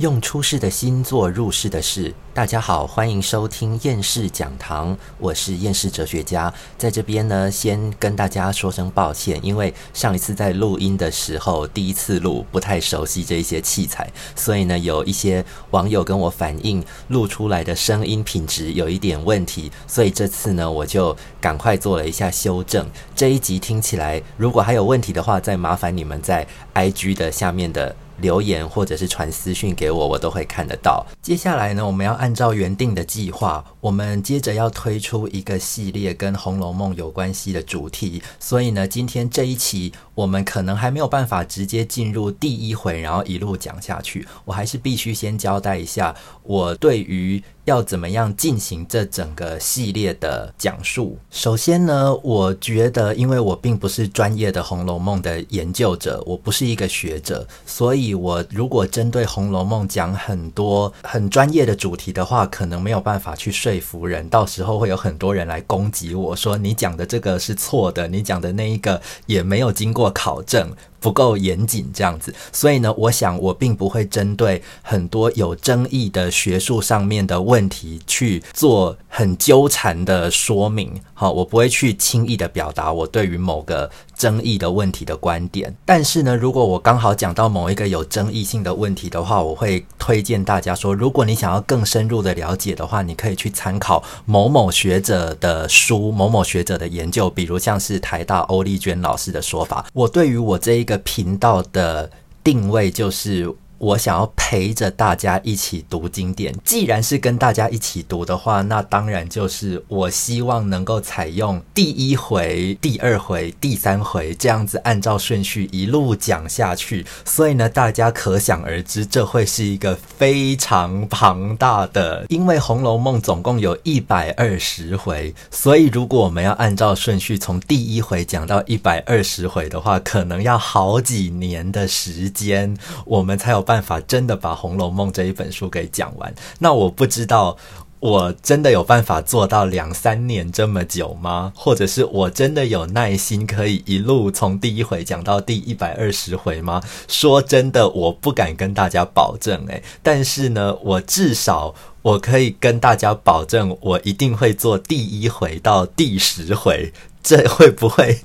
用出世的心做入世的事。大家好，欢迎收听厌世讲堂，我是厌世哲学家。在这边呢，先跟大家说声抱歉，因为上一次在录音的时候，第一次录不太熟悉这一些器材，所以呢，有一些网友跟我反映录出来的声音品质有一点问题，所以这次呢，我就赶快做了一下修正。这一集听起来，如果还有问题的话，再麻烦你们在 IG 的下面的。留言或者是传私讯给我，我都会看得到。接下来呢，我们要按照原定的计划，我们接着要推出一个系列跟《红楼梦》有关系的主题。所以呢，今天这一期我们可能还没有办法直接进入第一回，然后一路讲下去。我还是必须先交代一下我对于。要怎么样进行这整个系列的讲述？首先呢，我觉得，因为我并不是专业的《红楼梦》的研究者，我不是一个学者，所以我如果针对《红楼梦》讲很多很专业的主题的话，可能没有办法去说服人。到时候会有很多人来攻击我说：“你讲的这个是错的，你讲的那一个也没有经过考证。”不够严谨这样子，所以呢，我想我并不会针对很多有争议的学术上面的问题去做很纠缠的说明。好，我不会去轻易的表达我对于某个争议的问题的观点。但是呢，如果我刚好讲到某一个有争议性的问题的话，我会推荐大家说，如果你想要更深入的了解的话，你可以去参考某某学者的书、某某学者的研究，比如像是台大欧丽娟老师的说法。我对于我这一个频道的定位就是。我想要陪着大家一起读经典。既然是跟大家一起读的话，那当然就是我希望能够采用第一回、第二回、第三回这样子按照顺序一路讲下去。所以呢，大家可想而知，这会是一个非常庞大的。因为《红楼梦》总共有一百二十回，所以如果我们要按照顺序从第一回讲到一百二十回的话，可能要好几年的时间，我们才有。办法真的把《红楼梦》这一本书给讲完？那我不知道，我真的有办法做到两三年这么久吗？或者是我真的有耐心可以一路从第一回讲到第一百二十回吗？说真的，我不敢跟大家保证诶，但是呢，我至少我可以跟大家保证，我一定会做第一回到第十回。这会不会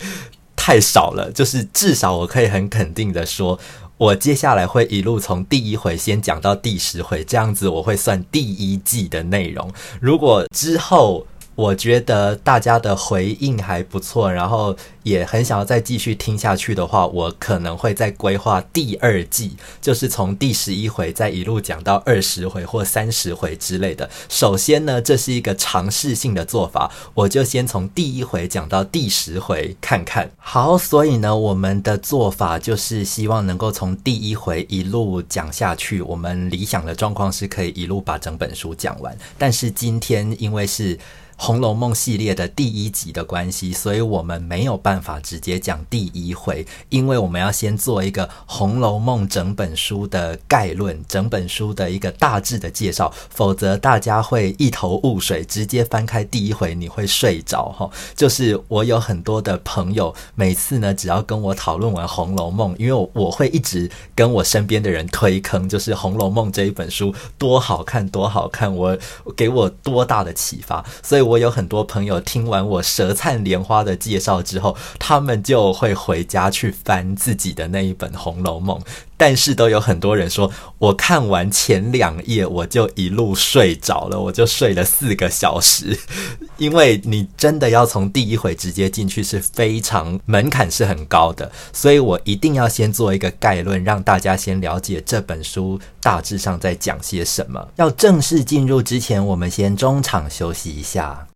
太少了？就是至少我可以很肯定的说。我接下来会一路从第一回先讲到第十回，这样子我会算第一季的内容。如果之后，我觉得大家的回应还不错，然后也很想要再继续听下去的话，我可能会再规划第二季，就是从第十一回再一路讲到二十回或三十回之类的。首先呢，这是一个尝试性的做法，我就先从第一回讲到第十回看看。好，所以呢，我们的做法就是希望能够从第一回一路讲下去。我们理想的状况是可以一路把整本书讲完，但是今天因为是。《红楼梦》系列的第一集的关系，所以我们没有办法直接讲第一回，因为我们要先做一个《红楼梦》整本书的概论，整本书的一个大致的介绍，否则大家会一头雾水，直接翻开第一回你会睡着哈。就是我有很多的朋友，每次呢只要跟我讨论完《红楼梦》，因为我会一直跟我身边的人推坑，就是《红楼梦》这一本书多好看，多好看，我给我多大的启发，所以。我有很多朋友听完我舌灿莲花的介绍之后，他们就会回家去翻自己的那一本《红楼梦》。但是都有很多人说，我看完前两页我就一路睡着了，我就睡了四个小时。因为你真的要从第一回直接进去是非常门槛是很高的，所以我一定要先做一个概论，让大家先了解这本书大致上在讲些什么。要正式进入之前，我们先中场休息一下。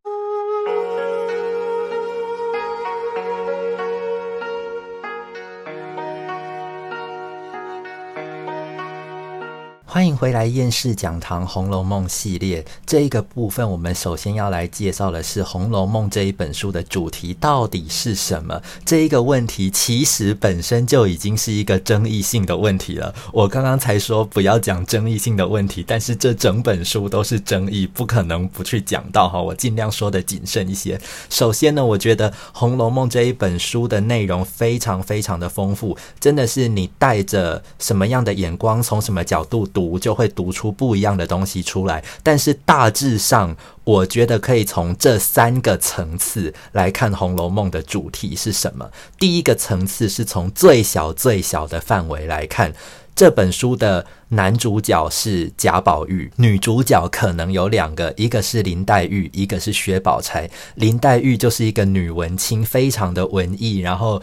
欢迎回来厌世讲堂《红楼梦》系列这一个部分，我们首先要来介绍的是《红楼梦》这一本书的主题到底是什么？这一个问题其实本身就已经是一个争议性的问题了。我刚刚才说不要讲争议性的问题，但是这整本书都是争议，不可能不去讲到哈。我尽量说的谨慎一些。首先呢，我觉得《红楼梦》这一本书的内容非常非常的丰富，真的是你带着什么样的眼光，从什么角度读。读就会读出不一样的东西出来。但是大致上，我觉得可以从这三个层次来看《红楼梦》的主题是什么。第一个层次是从最小最小的范围来看。这本书的男主角是贾宝玉，女主角可能有两个，一个是林黛玉，一个是薛宝钗。林黛玉就是一个女文青，非常的文艺，然后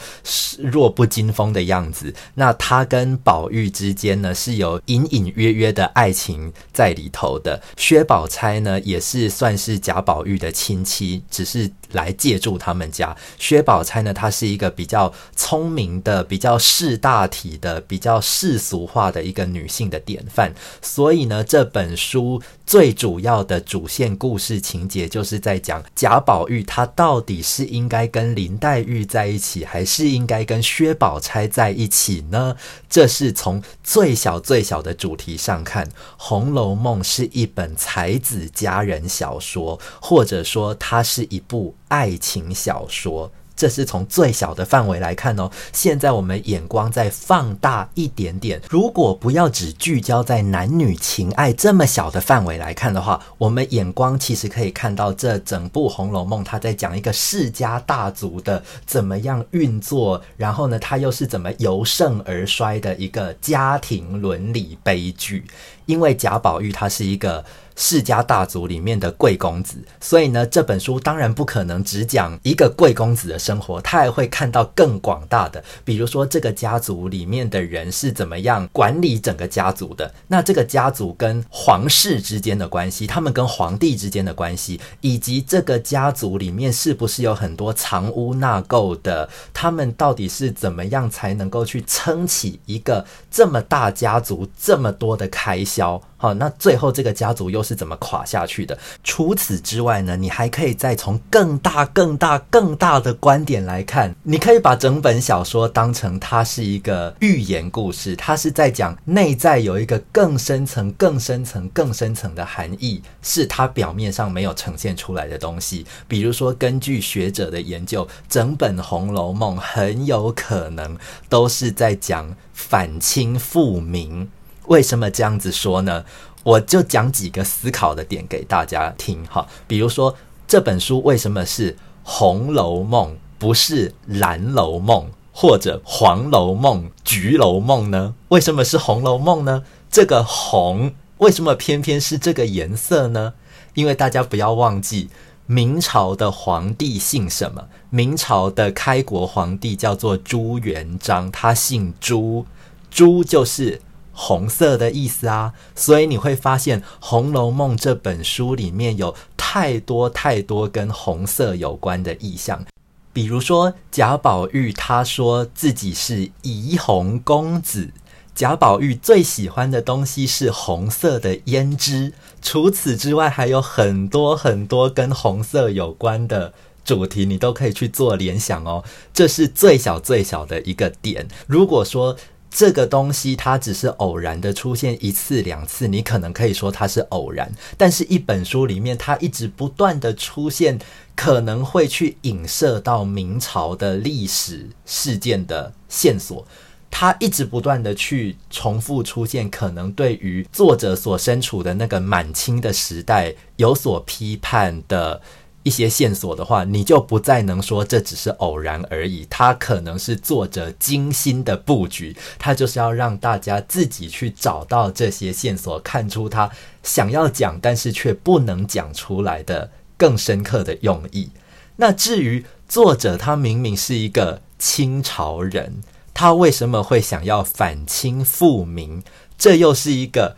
弱不禁风的样子。那她跟宝玉之间呢，是有隐隐约约的爱情在里头的。薛宝钗呢，也是算是贾宝玉的亲戚，只是来借住他们家。薛宝钗呢，她是一个比较聪明的、比较识大体的、比较世俗。化的一个女性的典范，所以呢，这本书最主要的主线故事情节就是在讲贾宝玉他到底是应该跟林黛玉在一起，还是应该跟薛宝钗在一起呢？这是从最小最小的主题上看，《红楼梦》是一本才子佳人小说，或者说它是一部爱情小说。这是从最小的范围来看哦。现在我们眼光再放大一点点，如果不要只聚焦在男女情爱这么小的范围来看的话，我们眼光其实可以看到这整部《红楼梦》，它在讲一个世家大族的怎么样运作，然后呢，它又是怎么由盛而衰的一个家庭伦理悲剧。因为贾宝玉他是一个。世家大族里面的贵公子，所以呢，这本书当然不可能只讲一个贵公子的生活，他还会看到更广大的，比如说这个家族里面的人是怎么样管理整个家族的，那这个家族跟皇室之间的关系，他们跟皇帝之间的关系，以及这个家族里面是不是有很多藏污纳垢的，他们到底是怎么样才能够去撑起一个这么大家族这么多的开销？好，那最后这个家族又是怎么垮下去的？除此之外呢，你还可以再从更大、更大、更大的观点来看。你可以把整本小说当成它是一个寓言故事，它是在讲内在有一个更深层、更深层、更深层的含义，是它表面上没有呈现出来的东西。比如说，根据学者的研究，整本《红楼梦》很有可能都是在讲反清复明。为什么这样子说呢？我就讲几个思考的点给大家听哈。比如说，这本书为什么是《红楼梦》，不是《蓝楼梦》或者《黄楼梦》《橘楼梦》呢？为什么是《红楼梦》呢？这个红为什么偏偏是这个颜色呢？因为大家不要忘记，明朝的皇帝姓什么？明朝的开国皇帝叫做朱元璋，他姓朱，朱就是。红色的意思啊，所以你会发现《红楼梦》这本书里面有太多太多跟红色有关的意象，比如说贾宝玉他说自己是怡红公子，贾宝玉最喜欢的东西是红色的胭脂，除此之外还有很多很多跟红色有关的主题，你都可以去做联想哦。这是最小最小的一个点。如果说这个东西它只是偶然的出现一次两次，你可能可以说它是偶然。但是，一本书里面它一直不断的出现，可能会去影射到明朝的历史事件的线索。它一直不断的去重复出现，可能对于作者所身处的那个满清的时代有所批判的。一些线索的话，你就不再能说这只是偶然而已，它可能是作者精心的布局，他就是要让大家自己去找到这些线索，看出他想要讲但是却不能讲出来的更深刻的用意。那至于作者，他明明是一个清朝人，他为什么会想要反清复明？这又是一个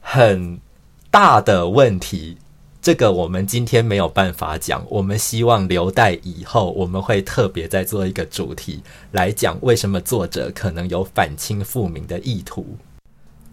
很大的问题。这个我们今天没有办法讲，我们希望留待以后，我们会特别再做一个主题来讲，为什么作者可能有反清复明的意图。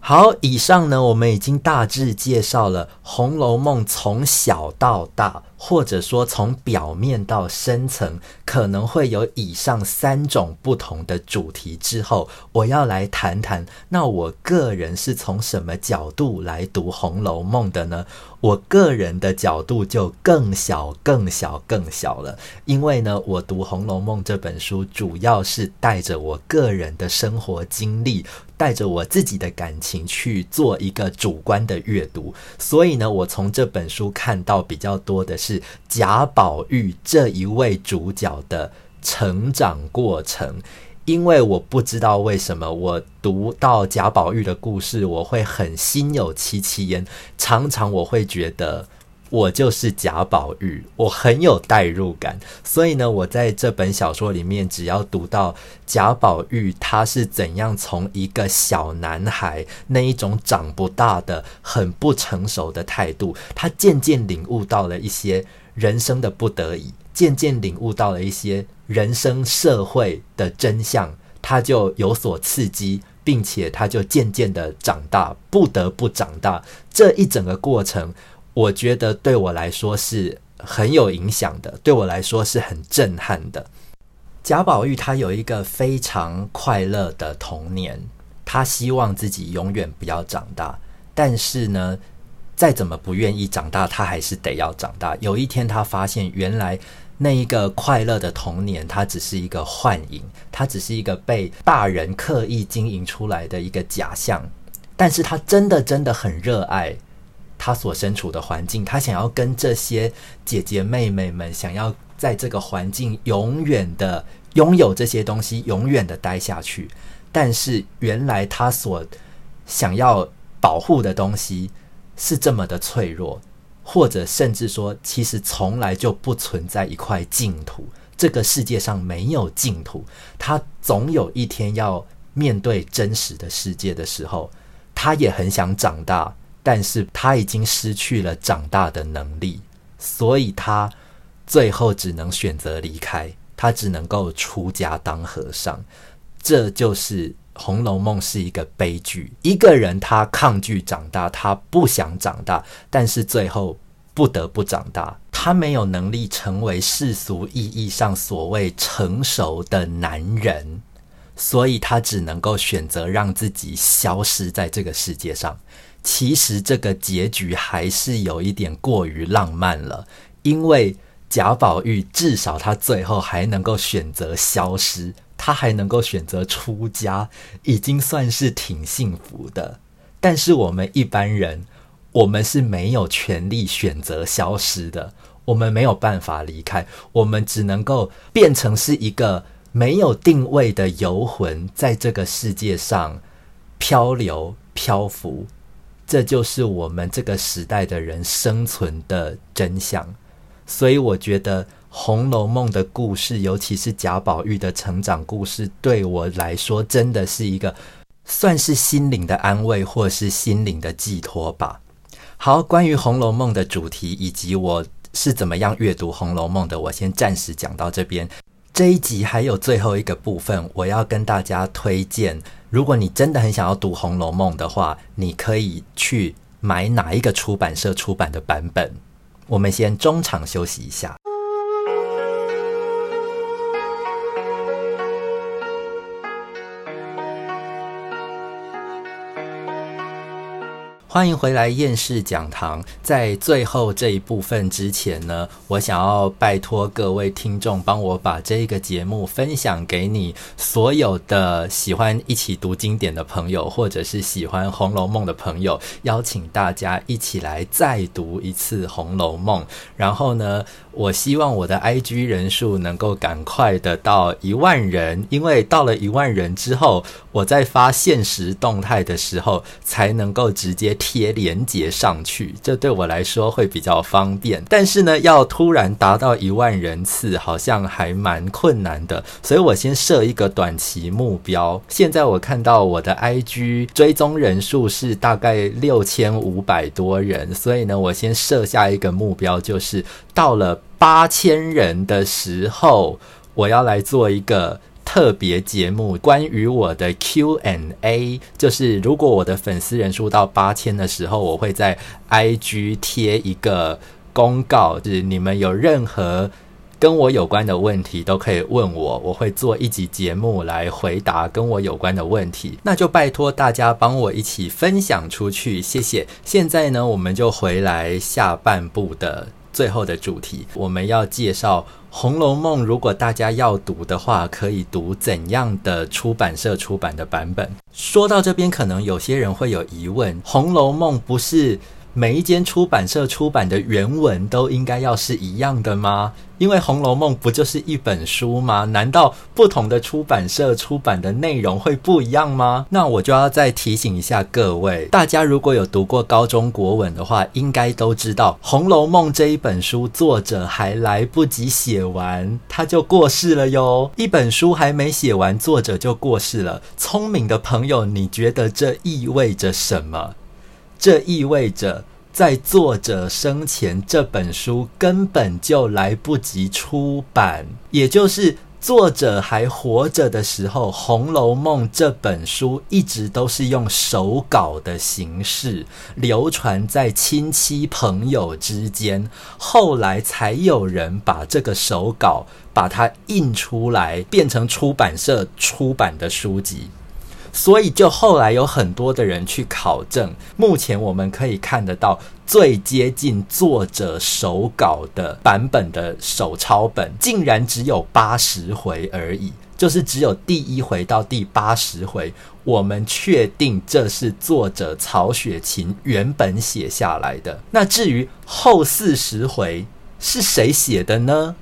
好，以上呢，我们已经大致介绍了《红楼梦》从小到大，或者说从表面到深层，可能会有以上三种不同的主题。之后，我要来谈谈，那我个人是从什么角度来读《红楼梦》的呢？我个人的角度就更小、更小、更小了，因为呢，我读《红楼梦》这本书，主要是带着我个人的生活经历。带着我自己的感情去做一个主观的阅读，所以呢，我从这本书看到比较多的是贾宝玉这一位主角的成长过程。因为我不知道为什么，我读到贾宝玉的故事，我会很心有戚戚焉，常常我会觉得。我就是贾宝玉，我很有代入感，所以呢，我在这本小说里面，只要读到贾宝玉他是怎样从一个小男孩那一种长不大的、很不成熟的态度，他渐渐领悟到了一些人生的不得已，渐渐领悟到了一些人生社会的真相，他就有所刺激，并且他就渐渐的长大，不得不长大。这一整个过程。我觉得对我来说是很有影响的，对我来说是很震撼的。贾宝玉他有一个非常快乐的童年，他希望自己永远不要长大，但是呢，再怎么不愿意长大，他还是得要长大。有一天，他发现原来那一个快乐的童年，它只是一个幻影，它只是一个被大人刻意经营出来的一个假象，但是他真的真的很热爱。他所身处的环境，他想要跟这些姐姐妹妹们，想要在这个环境永远的拥有这些东西，永远的待下去。但是原来他所想要保护的东西是这么的脆弱，或者甚至说，其实从来就不存在一块净土。这个世界上没有净土，他总有一天要面对真实的世界的时候，他也很想长大。但是他已经失去了长大的能力，所以他最后只能选择离开，他只能够出家当和尚。这就是《红楼梦》是一个悲剧。一个人他抗拒长大，他不想长大，但是最后不得不长大。他没有能力成为世俗意义上所谓成熟的男人，所以他只能够选择让自己消失在这个世界上。其实这个结局还是有一点过于浪漫了，因为贾宝玉至少他最后还能够选择消失，他还能够选择出家，已经算是挺幸福的。但是我们一般人，我们是没有权利选择消失的，我们没有办法离开，我们只能够变成是一个没有定位的游魂，在这个世界上漂流漂浮。这就是我们这个时代的人生存的真相，所以我觉得《红楼梦》的故事，尤其是贾宝玉的成长故事，对我来说真的是一个算是心灵的安慰，或是心灵的寄托吧。好，关于《红楼梦》的主题以及我是怎么样阅读《红楼梦》的，我先暂时讲到这边。这一集还有最后一个部分，我要跟大家推荐。如果你真的很想要读《红楼梦》的话，你可以去买哪一个出版社出版的版本。我们先中场休息一下。欢迎回来厌世讲堂。在最后这一部分之前呢，我想要拜托各位听众帮我把这个节目分享给你所有的喜欢一起读经典的朋友，或者是喜欢《红楼梦》的朋友，邀请大家一起来再读一次《红楼梦》。然后呢，我希望我的 IG 人数能够赶快的到一万人，因为到了一万人之后，我在发现实动态的时候才能够直接。贴连接上去，这对我来说会比较方便。但是呢，要突然达到一万人次，好像还蛮困难的。所以我先设一个短期目标。现在我看到我的 IG 追踪人数是大概六千五百多人，所以呢，我先设下一个目标，就是到了八千人的时候，我要来做一个。特别节目关于我的 Q&A，就是如果我的粉丝人数到八千的时候，我会在 IG 贴一个公告，就是你们有任何跟我有关的问题都可以问我，我会做一集节目来回答跟我有关的问题。那就拜托大家帮我一起分享出去，谢谢。现在呢，我们就回来下半部的。最后的主题，我们要介绍《红楼梦》。如果大家要读的话，可以读怎样的出版社出版的版本？说到这边，可能有些人会有疑问：《红楼梦》不是？每一间出版社出版的原文都应该要是一样的吗？因为《红楼梦》不就是一本书吗？难道不同的出版社出版的内容会不一样吗？那我就要再提醒一下各位，大家如果有读过高中国文的话，应该都知道，《红楼梦》这一本书作者还来不及写完，他就过世了哟。一本书还没写完，作者就过世了。聪明的朋友，你觉得这意味着什么？这意味着，在作者生前，这本书根本就来不及出版。也就是作者还活着的时候，《红楼梦》这本书一直都是用手稿的形式流传在亲戚朋友之间。后来才有人把这个手稿把它印出来，变成出版社出版的书籍。所以，就后来有很多的人去考证，目前我们可以看得到最接近作者手稿的版本的手抄本，竟然只有八十回而已，就是只有第一回到第八十回，我们确定这是作者曹雪芹原本写下来的。那至于后四十回是谁写的呢？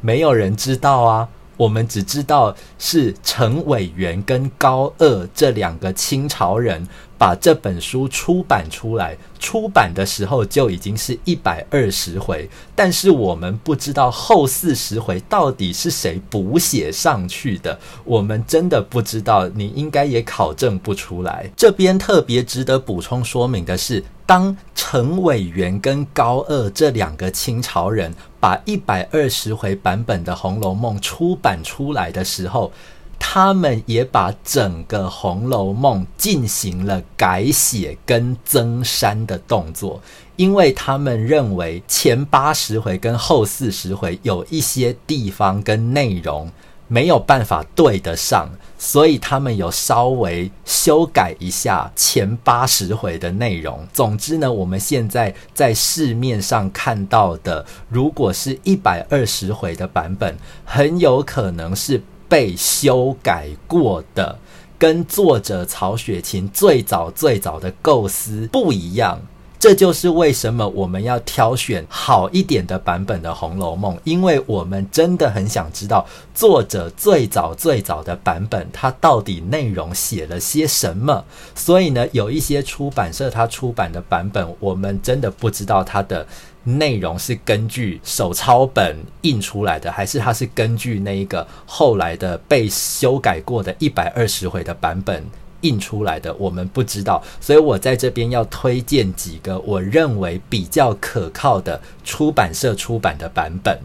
没有人知道啊。我们只知道是陈委员跟高二这两个清朝人把这本书出版出来，出版的时候就已经是一百二十回，但是我们不知道后四十回到底是谁补写上去的，我们真的不知道，你应该也考证不出来。这边特别值得补充说明的是。当陈伟元跟高鹗这两个清朝人把一百二十回版本的《红楼梦》出版出来的时候，他们也把整个《红楼梦》进行了改写跟增删的动作，因为他们认为前八十回跟后四十回有一些地方跟内容。没有办法对得上，所以他们有稍微修改一下前八十回的内容。总之呢，我们现在在市面上看到的，如果是一百二十回的版本，很有可能是被修改过的，跟作者曹雪芹最早最早的构思不一样。这就是为什么我们要挑选好一点的版本的《红楼梦》，因为我们真的很想知道作者最早最早的版本，它到底内容写了些什么。所以呢，有一些出版社它出版的版本，我们真的不知道它的内容是根据手抄本印出来的，还是它是根据那一个后来的被修改过的一百二十回的版本。印出来的我们不知道，所以我在这边要推荐几个我认为比较可靠的出版社出版的版本。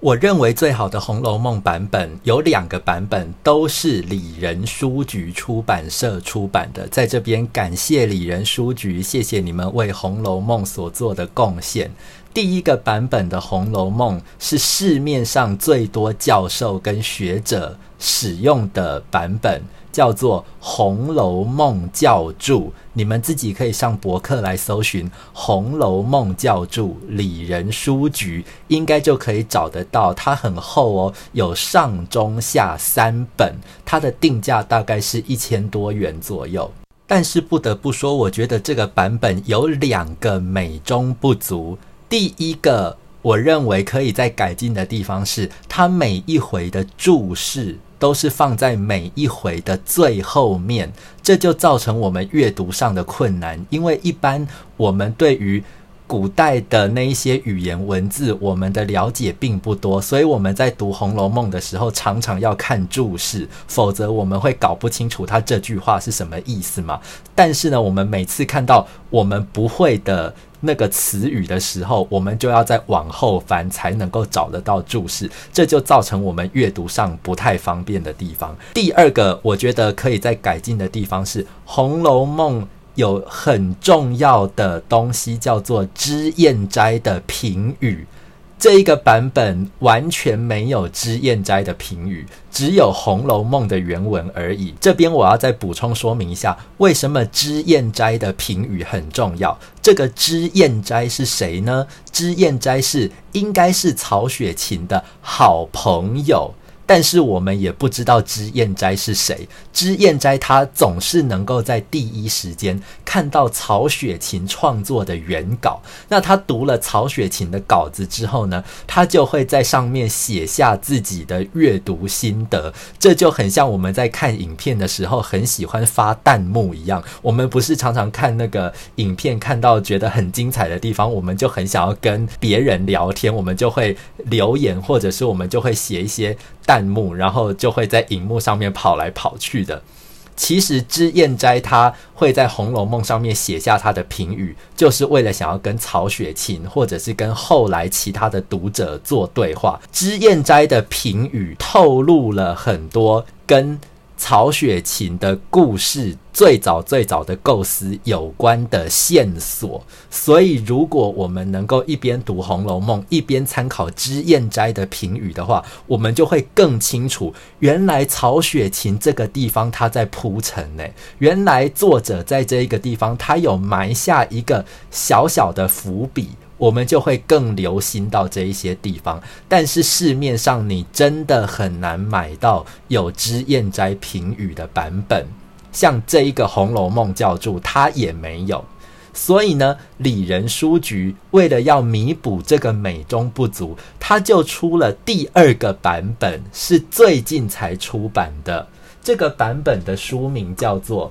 我认为最好的《红楼梦》版本有两个版本，都是里仁书局出版社出版的。在这边感谢里仁书局，谢谢你们为《红楼梦》所做的贡献。第一个版本的《红楼梦》是市面上最多教授跟学者使用的版本。叫做《红楼梦教注》，你们自己可以上博客来搜寻《红楼梦教注》，里仁书局应该就可以找得到。它很厚哦，有上中下三本，它的定价大概是一千多元左右。但是不得不说，我觉得这个版本有两个美中不足。第一个，我认为可以在改进的地方是，它每一回的注释。都是放在每一回的最后面，这就造成我们阅读上的困难。因为一般我们对于古代的那一些语言文字，我们的了解并不多，所以我们在读《红楼梦》的时候，常常要看注释，否则我们会搞不清楚他这句话是什么意思嘛。但是呢，我们每次看到我们不会的。那个词语的时候，我们就要再往后翻才能够找得到注释，这就造成我们阅读上不太方便的地方。第二个，我觉得可以再改进的地方是，《红楼梦》有很重要的东西叫做脂砚斋的评语。这一个版本完全没有脂砚斋的评语，只有《红楼梦》的原文而已。这边我要再补充说明一下，为什么脂砚斋的评语很重要。这个脂砚斋是谁呢？脂砚斋是应该是曹雪芹的好朋友。但是我们也不知道脂砚斋是谁。脂砚斋他总是能够在第一时间看到曹雪芹创作的原稿。那他读了曹雪芹的稿子之后呢，他就会在上面写下自己的阅读心得。这就很像我们在看影片的时候很喜欢发弹幕一样。我们不是常常看那个影片，看到觉得很精彩的地方，我们就很想要跟别人聊天，我们就会留言，或者是我们就会写一些。弹幕，然后就会在荧幕上面跑来跑去的。其实脂砚斋他会在《红楼梦》上面写下他的评语，就是为了想要跟曹雪芹或者是跟后来其他的读者做对话。脂砚斋的评语透露了很多跟。曹雪芹的故事最早最早的构思有关的线索，所以如果我们能够一边读《红楼梦》一边参考脂砚斋的评语的话，我们就会更清楚，原来曹雪芹这个地方他在铺陈呢，原来作者在这一个地方他有埋下一个小小的伏笔。我们就会更留心到这一些地方，但是市面上你真的很难买到有脂砚斋评语的版本，像这一个《红楼梦》教注，它也没有。所以呢，里仁书局为了要弥补这个美中不足，它就出了第二个版本，是最近才出版的。这个版本的书名叫做《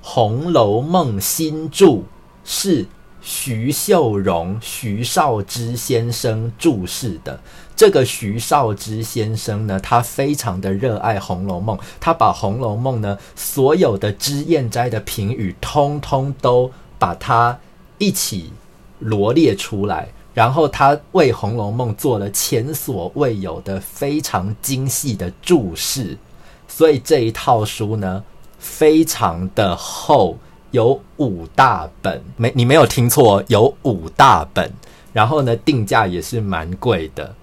红楼梦新注》，是。徐秀荣、徐少之先生注释的这个徐少之先生呢，他非常的热爱《红楼梦》，他把《红楼梦》呢所有的脂砚斋的评语，通通都把它一起罗列出来，然后他为《红楼梦》做了前所未有的非常精细的注释，所以这一套书呢，非常的厚。有五大本，没你没有听错，有五大本。然后呢，定价也是蛮贵的。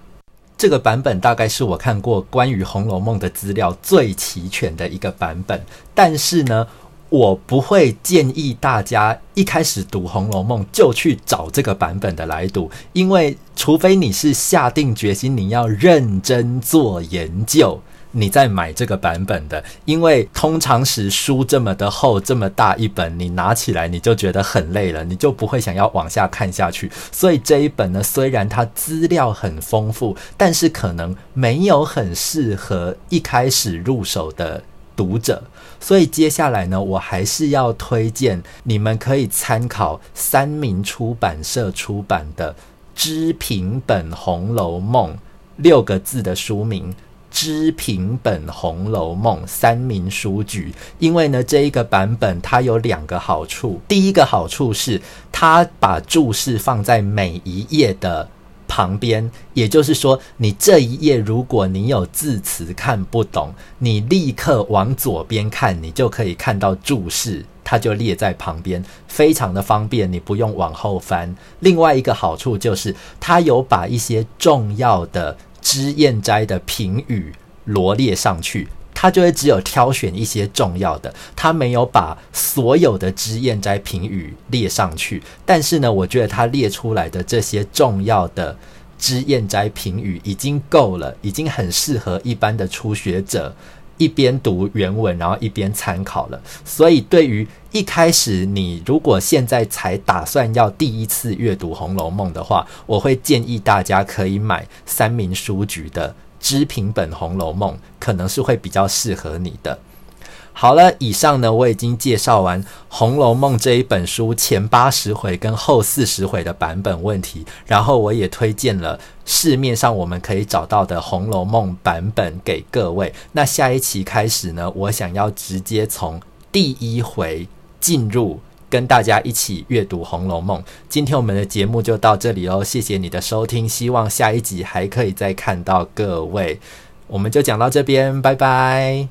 这个版本大概是我看过关于《红楼梦》的资料最齐全的一个版本。但是呢，我不会建议大家一开始读《红楼梦》就去找这个版本的来读，因为除非你是下定决心你要认真做研究。你在买这个版本的，因为通常时书这么的厚，这么大一本，你拿起来你就觉得很累了，你就不会想要往下看下去。所以这一本呢，虽然它资料很丰富，但是可能没有很适合一开始入手的读者。所以接下来呢，我还是要推荐你们可以参考三明出版社出版的《知平本红楼梦》六个字的书名。知平本《红楼梦》三明书局，因为呢，这一个版本它有两个好处。第一个好处是，它把注释放在每一页的旁边，也就是说，你这一页如果你有字词看不懂，你立刻往左边看，你就可以看到注释，它就列在旁边，非常的方便，你不用往后翻。另外一个好处就是，它有把一些重要的。脂砚斋的评语罗列上去，他就会只有挑选一些重要的，他没有把所有的脂砚斋评语列上去。但是呢，我觉得他列出来的这些重要的脂砚斋评语已经够了，已经很适合一般的初学者。一边读原文，然后一边参考了。所以，对于一开始你如果现在才打算要第一次阅读《红楼梦》的话，我会建议大家可以买三明书局的知平本《红楼梦》，可能是会比较适合你的。好了，以上呢我已经介绍完《红楼梦》这一本书前八十回跟后四十回的版本问题，然后我也推荐了市面上我们可以找到的《红楼梦》版本给各位。那下一期开始呢，我想要直接从第一回进入，跟大家一起阅读《红楼梦》。今天我们的节目就到这里哦，谢谢你的收听，希望下一集还可以再看到各位。我们就讲到这边，拜拜。